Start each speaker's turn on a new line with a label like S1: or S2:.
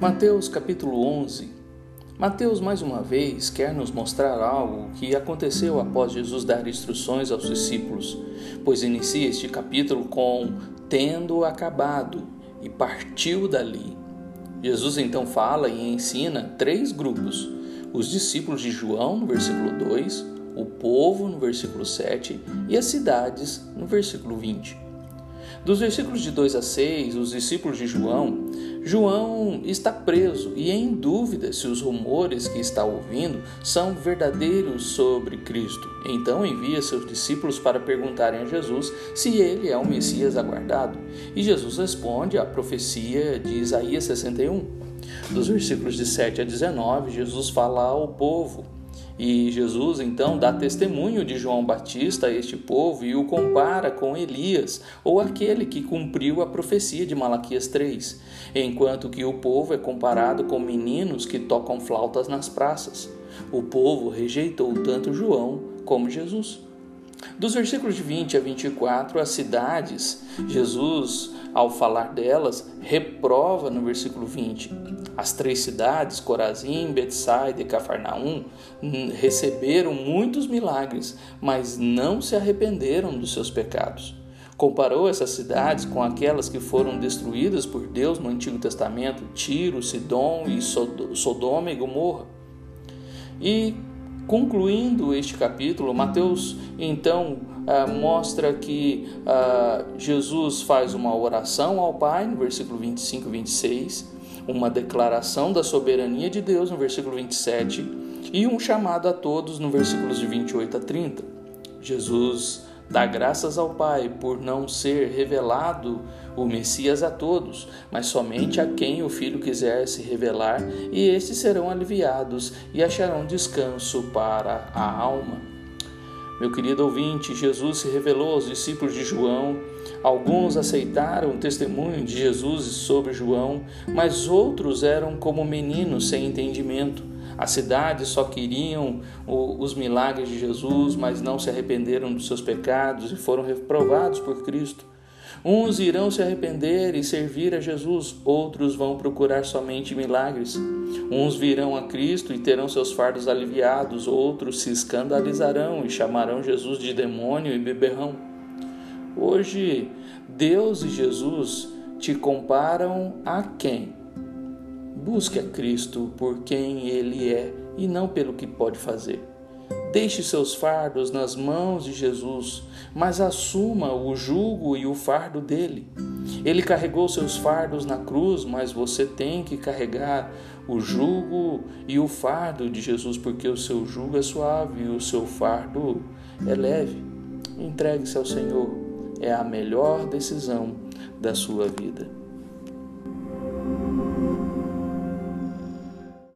S1: Mateus capítulo 11. Mateus mais uma vez quer nos mostrar algo que aconteceu após Jesus dar instruções aos discípulos, pois inicia este capítulo com tendo acabado e partiu dali. Jesus então fala e ensina três grupos: os discípulos de João no versículo 2, o povo no versículo 7 e as cidades no versículo 20. Dos versículos de 2 a 6, os discípulos de João, João está preso e em dúvida se os rumores que está ouvindo são verdadeiros sobre Cristo. Então envia seus discípulos para perguntarem a Jesus se ele é o Messias aguardado. E Jesus responde à profecia de Isaías 61. Dos versículos de 7 a 19, Jesus fala ao povo e Jesus então dá testemunho de João Batista a este povo e o compara com Elias, ou aquele que cumpriu a profecia de Malaquias 3, enquanto que o povo é comparado com meninos que tocam flautas nas praças. O povo rejeitou tanto João como Jesus. Dos versículos de 20 a 24, as cidades, Jesus, ao falar delas, reprova no versículo 20. As três cidades, Corazim, Betsaida e Cafarnaum, receberam muitos milagres, mas não se arrependeram dos seus pecados. Comparou essas cidades com aquelas que foram destruídas por Deus no Antigo Testamento, Tiro, Sidom e Sodoma e Gomorra. E concluindo este capítulo, Mateus então uh, mostra que uh, Jesus faz uma oração ao Pai, no versículo 25 e 26, uma declaração da soberania de Deus no versículo 27 e um chamado a todos no versículos de 28 a 30. Jesus dá graças ao Pai por não ser revelado o Messias a todos, mas somente a quem o Filho quiser se revelar, e estes serão aliviados e acharão descanso para a alma. Meu querido ouvinte, Jesus se revelou aos discípulos de João. Alguns aceitaram o testemunho de Jesus sobre João, mas outros eram como meninos sem entendimento. As cidades só queriam os milagres de Jesus, mas não se arrependeram dos seus pecados e foram reprovados por Cristo. Uns irão se arrepender e servir a Jesus, outros vão procurar somente milagres. Uns virão a Cristo e terão seus fardos aliviados, outros se escandalizarão e chamarão Jesus de demônio e beberrão. Hoje, Deus e Jesus te comparam a quem? Busque a Cristo por quem Ele é e não pelo que pode fazer. Deixe seus fardos nas mãos de Jesus, mas assuma o jugo e o fardo dele. Ele carregou seus fardos na cruz, mas você tem que carregar o jugo e o fardo de Jesus, porque o seu jugo é suave e o seu fardo é leve. Entregue-se ao Senhor, é a melhor decisão da sua vida.